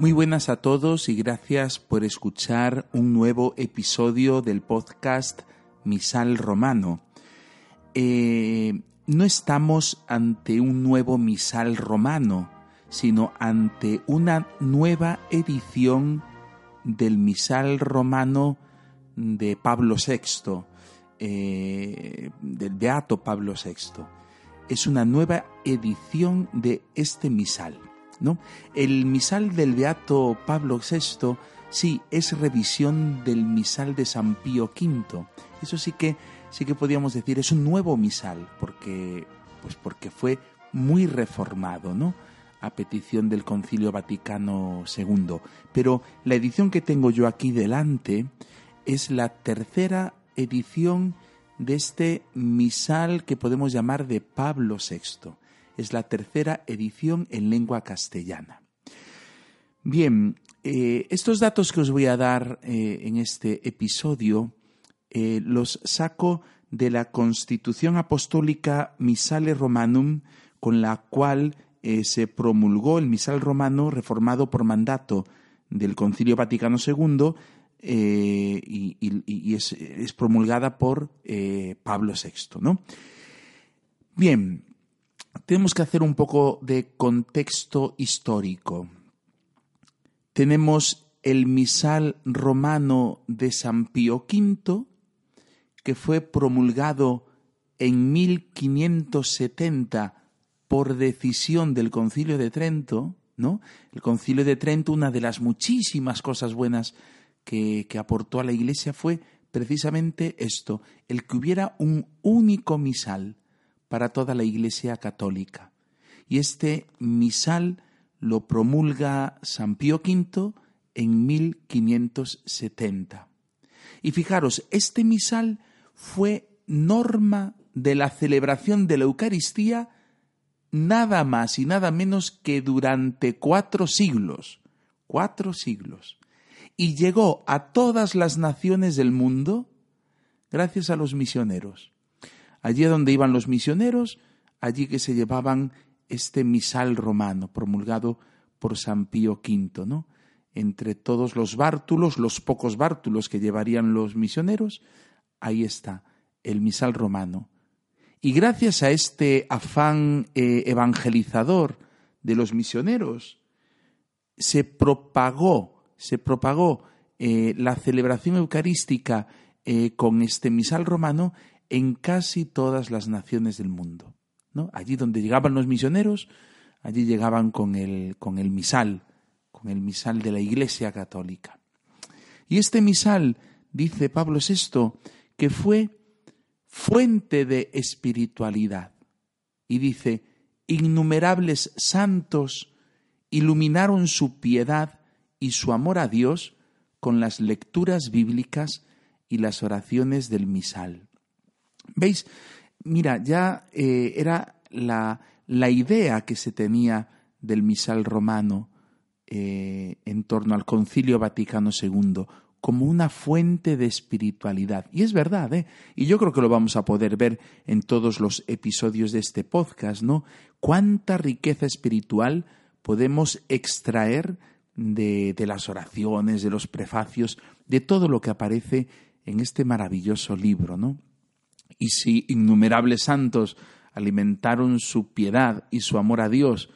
Muy buenas a todos y gracias por escuchar un nuevo episodio del podcast Misal Romano. Eh, no estamos ante un nuevo Misal Romano, sino ante una nueva edición del Misal Romano de Pablo VI, eh, del Beato Pablo VI. Es una nueva edición de este misal. El misal del Beato Pablo VI, sí, es revisión del misal de San Pío V. Eso sí que, sí que podríamos decir, es un nuevo misal, porque, pues porque fue muy reformado, ¿no? a petición del Concilio Vaticano II. Pero la edición que tengo yo aquí delante es la tercera edición de este misal que podemos llamar de Pablo VI es la tercera edición en lengua castellana. Bien, eh, estos datos que os voy a dar eh, en este episodio eh, los saco de la Constitución Apostólica Misale Romanum, con la cual se promulgó el misal romano reformado por mandato del Concilio Vaticano II y, es, promulgada por Pablo VI. ¿no? Bien, tenemos que hacer un poco de contexto histórico. Tenemos el misal romano de San Pío V, que fue promulgado en 1570 por decisión del Concilio de Trento, ¿no? El Concilio de Trento, una de las muchísimas cosas buenas que, que aportó a la Iglesia fue precisamente esto, el que hubiera un único misal, para toda la Iglesia católica. Y este misal lo promulga San Pío V en 1570. Y fijaros, este misal fue norma de la celebración de la Eucaristía nada más y nada menos que durante cuatro siglos, cuatro siglos, y llegó a todas las naciones del mundo gracias a los misioneros. Allí donde iban los misioneros, allí que se llevaban este misal romano promulgado por San Pío V, ¿no? Entre todos los bártulos, los pocos bártulos que llevarían los misioneros, ahí está el misal romano. Y gracias a este afán eh, evangelizador de los misioneros, se propagó, se propagó eh, la celebración eucarística eh, con este misal romano en casi todas las naciones del mundo. ¿no? Allí donde llegaban los misioneros, allí llegaban con el, con el misal, con el misal de la Iglesia Católica. Y este misal, dice Pablo VI, que fue fuente de espiritualidad. Y dice, innumerables santos iluminaron su piedad y su amor a Dios con las lecturas bíblicas y las oraciones del misal. ¿Veis? Mira, ya eh, era la, la, idea que se tenía del misal romano eh, en torno al Concilio Vaticano II como una fuente de espiritualidad. Y es verdad, ¿eh? Y yo creo que lo vamos a poder ver en todos los episodios de este podcast, ¿no? Cuánta riqueza espiritual podemos extraer de, de, las oraciones, de los prefacios, de todo lo que aparece en este maravilloso libro, ¿no? Y si innumerables santos alimentaron su piedad y su amor a Dios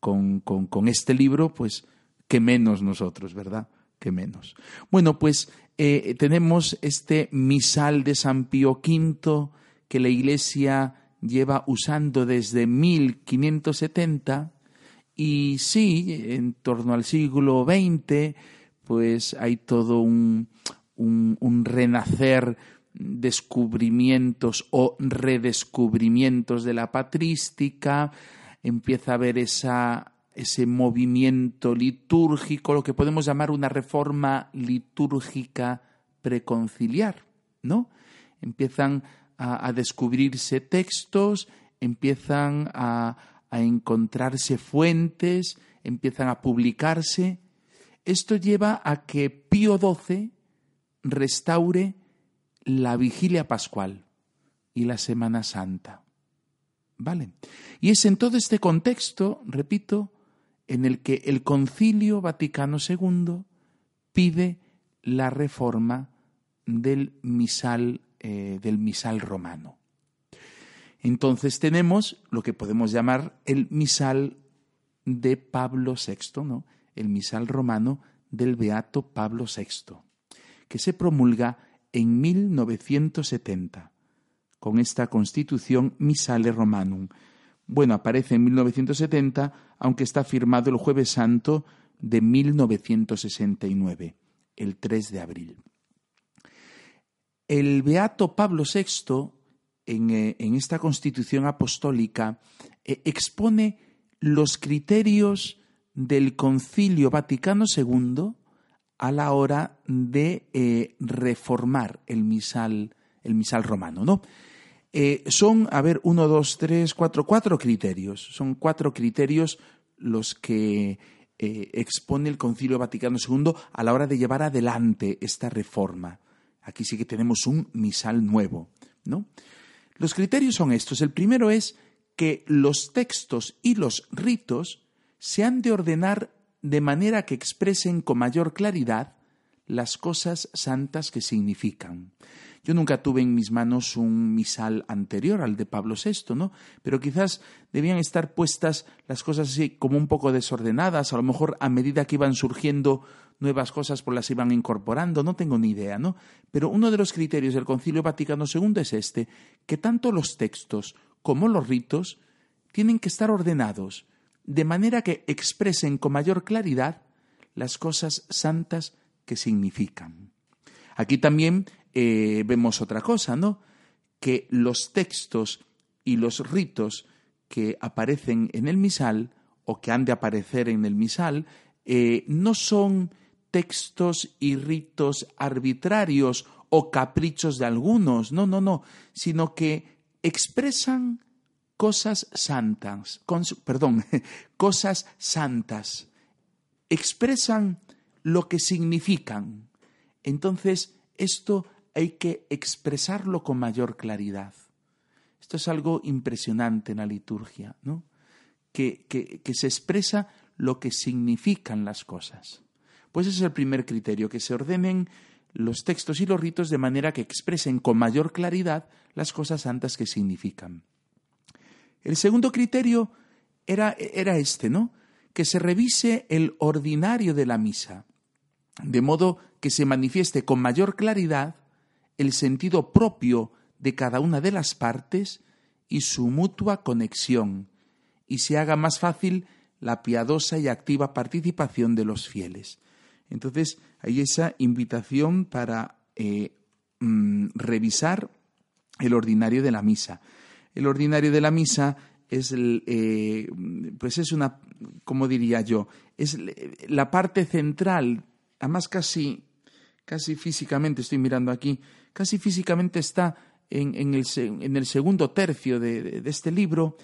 con, con, este libro, pues qué menos nosotros, ¿verdad? Qué menos. Bueno, pues eh, tenemos este misal de San Pío V que la Iglesia lleva usando desde 1570 y sí, en torno al siglo XX, pues hay todo un, un renacer descubrimientos o redescubrimientos de la patrística, empieza a haber esa, ese movimiento litúrgico, lo que podemos llamar una reforma litúrgica preconciliar, ¿no? Empiezan a, descubrirse textos, empiezan a, a encontrarse fuentes, empiezan a publicarse. Esto lleva a que Pío XII restaure la vigilia pascual y la Semana Santa. ¿Vale? Y es en todo este contexto, repito, en el que el Concilio Vaticano II pide la reforma del misal, eh, del misal romano. Entonces tenemos lo que podemos llamar el misal de Pablo VI, ¿no? el misal romano del Beato Pablo VI, que se promulga en 1970 con esta constitución Misale Romanum. Bueno, aparece en 1970, aunque está firmado el jueves santo de 1969, el 3 de abril. El beato Pablo VI, en, eh, esta constitución apostólica, eh, expone los criterios del Concilio Vaticano II a la hora de eh, reformar el misal, el misal romano, ¿no? Eh, son, a ver, uno, dos, tres, cuatro, cuatro criterios. Son cuatro criterios los que eh, expone el Concilio Vaticano II a la hora de llevar adelante esta reforma. Aquí sí que tenemos un misal nuevo, ¿no? Los criterios son estos. El primero es que los textos y los ritos se han de ordenar de manera que expresen con mayor claridad las cosas santas que significan. Yo nunca tuve en mis manos un misal anterior al de Pablo VI, ¿no? Pero quizás debían estar puestas las cosas así como un poco desordenadas, a lo mejor a medida que iban surgiendo nuevas cosas pues las iban incorporando, no tengo ni idea, ¿no? Pero uno de los criterios del Concilio Vaticano II es este, que tanto los textos como los ritos tienen que estar ordenados, de manera que expresen con mayor claridad las cosas santas que significan. Aquí también eh, vemos otra cosa, ¿no? Que los textos y los ritos que aparecen en el misal o que han de aparecer en el misal eh, no son textos y ritos arbitrarios o caprichos de algunos, no, no, no, sino que expresan cosas santas, perdón, cosas santas, expresan lo que significan. Entonces, esto hay que expresarlo con mayor claridad. Esto es algo impresionante en la liturgia, ¿no? Que, que, que, se expresa lo que significan las cosas. Pues ese es el primer criterio, que se ordenen los textos y los ritos de manera que expresen con mayor claridad las cosas santas que significan. El segundo criterio era, era este, ¿no? Que se revise el ordinario de la misa, de modo que se manifieste con mayor claridad el sentido propio de cada una de las partes y su mutua conexión, y se haga más fácil la piadosa y activa participación de los fieles. Entonces, hay esa invitación para eh, mm, revisar el ordinario de la misa el ordinario de la misa es, eh, pues es una, ¿cómo diría yo? Es la parte central, además casi, casi físicamente, estoy mirando aquí, casi físicamente está en, en, el, en el, segundo tercio de, este libro,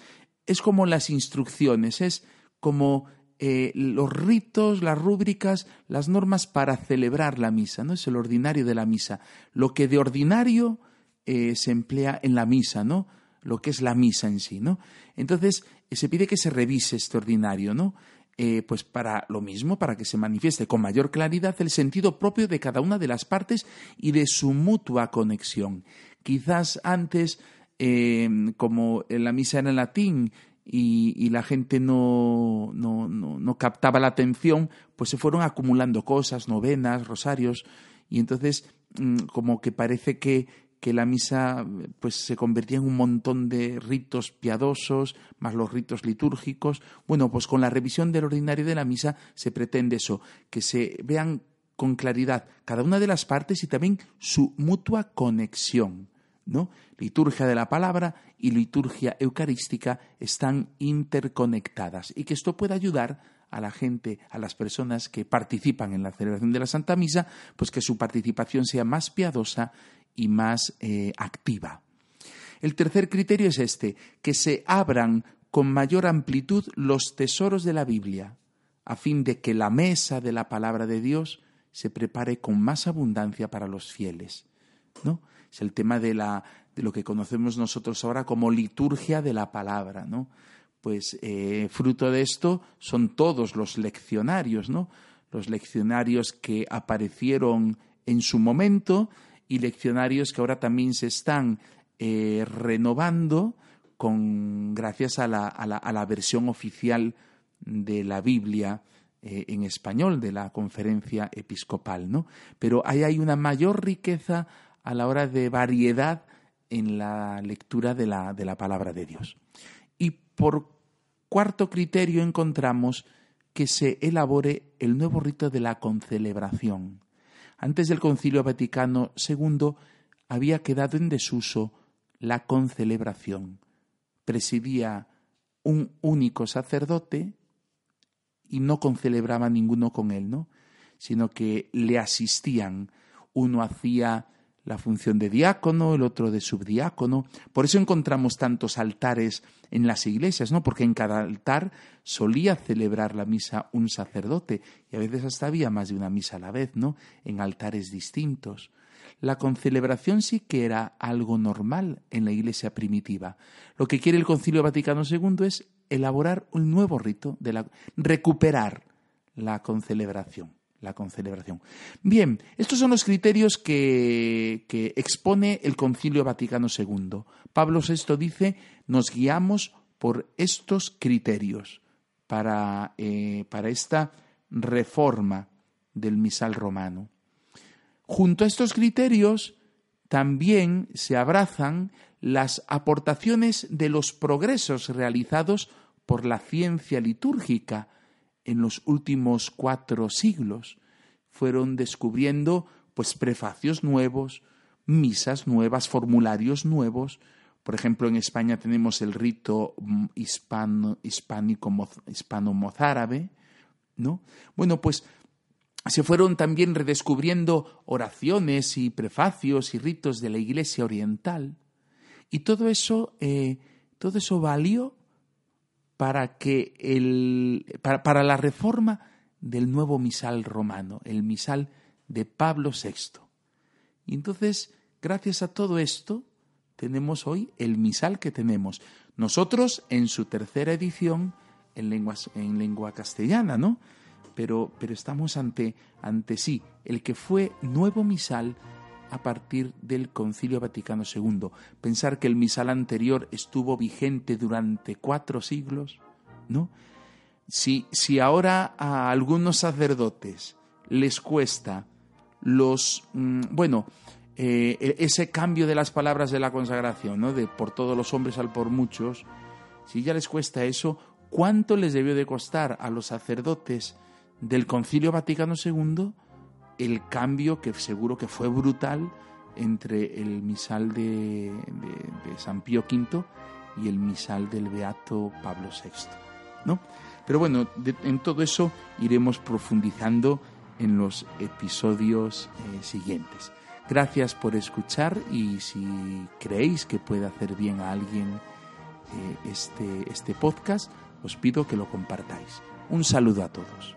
es como las instrucciones, es como eh, los ritos, las rúbricas, las normas para celebrar la misa, ¿no? Es el ordinario de la misa. Lo que de ordinario eh, se emplea en la misa, ¿no? Lo que es la misa en sí, ¿no? Entonces, se pide que se revise este ordinario, ¿no? eh, pues para lo mismo, para que se manifieste con mayor claridad el sentido propio de cada una de las partes y de su mutua conexión. Quizás antes, eh, como la misa era en latín y, la gente no, no, no, captaba la atención, pues se fueron acumulando cosas, novenas, rosarios, y entonces mm, como que parece que, que la misa pues se convertía en un montón de ritos piadosos, más los ritos litúrgicos. Bueno, pues con la revisión del ordinario de la misa se pretende eso, que se vean con claridad cada una de las partes y también su mutua conexión. ¿no? Liturgia de la palabra y liturgia eucarística están interconectadas y que esto pueda ayudar a la gente, a las personas que participan en la celebración de la Santa Misa, pues que su participación sea más piadosa y más eh, activa. El tercer criterio es este, que se abran con mayor amplitud los tesoros de la Biblia, a fin de que la mesa de la palabra de Dios se prepare con más abundancia para los fieles. ¿no? Es el tema de, la, de lo que conocemos nosotros ahora como liturgia de la palabra. ¿no? Pues eh, fruto de esto son todos los leccionarios, ¿no? los leccionarios que aparecieron en su momento y leccionarios que ahora también se están eh, renovando con, gracias a la, a, la, versión oficial de la Biblia eh, en español de la conferencia episcopal. ¿no? Pero ahí hay una mayor riqueza a la hora de variedad en la lectura de la, de la palabra de Dios. Y por cuarto criterio encontramos que se elabore el nuevo rito de la concelebración. Antes del Concilio Vaticano II había quedado en desuso la concelebración. Presidía un único sacerdote y no concelebraba ninguno con él, ¿no? sino que le asistían. Uno hacía la función de diácono, el otro de subdiácono. Por eso encontramos tantos altares en las iglesias, ¿no? Porque en cada altar solía celebrar la misa un sacerdote y a veces hasta había más de una misa a la vez, ¿no? En altares distintos. La concelebración sí que era algo normal en la iglesia primitiva. Lo que quiere el Concilio Vaticano II es elaborar un nuevo rito de la recuperar la concelebración la. Bien, estos son los criterios que, expone el Concilio Vaticano II. Pablo VI dice, nos guiamos por estos criterios para, eh, para esta reforma del misal romano. Junto a estos criterios también se abrazan las aportaciones de los progresos realizados por la ciencia litúrgica, en los últimos cuatro siglos. Fueron descubriendo pues prefacios nuevos, misas nuevas, formularios nuevos. Por ejemplo, en España tenemos el rito mm, hispano, hispánico, hispano-mozárabe, ¿no? Bueno, pues se fueron también redescubriendo oraciones y prefacios y ritos de la Iglesia oriental. Y todo eso, eh, todo eso valió para, que el, para, la reforma del nuevo misal romano, el misal de Pablo VI. Y entonces, gracias a todo esto, tenemos hoy el misal que tenemos. Nosotros en su tercera edición en, en lengua castellana, ¿no? Pero, pero estamos ante, ante sí, el que fue nuevo misal a partir del Concilio Vaticano II. Pensar que el misal anterior estuvo vigente durante cuatro siglos, ¿no? Si, si ahora a algunos sacerdotes les cuesta los, mm, bueno, eh, e, ese cambio de las palabras de la consagración, ¿no? De por todos los hombres al por muchos, si ya les cuesta eso, ¿cuánto les debió de costar a los sacerdotes del Concilio Vaticano II el cambio que seguro que fue brutal entre el misal de, San Pío V y el misal del Beato Pablo VI. ¿no? Pero bueno, en todo eso iremos profundizando en los episodios eh, siguientes. Gracias por escuchar y si creéis que puede hacer bien a alguien eh, este, este podcast, os pido que lo compartáis. Un saludo a todos.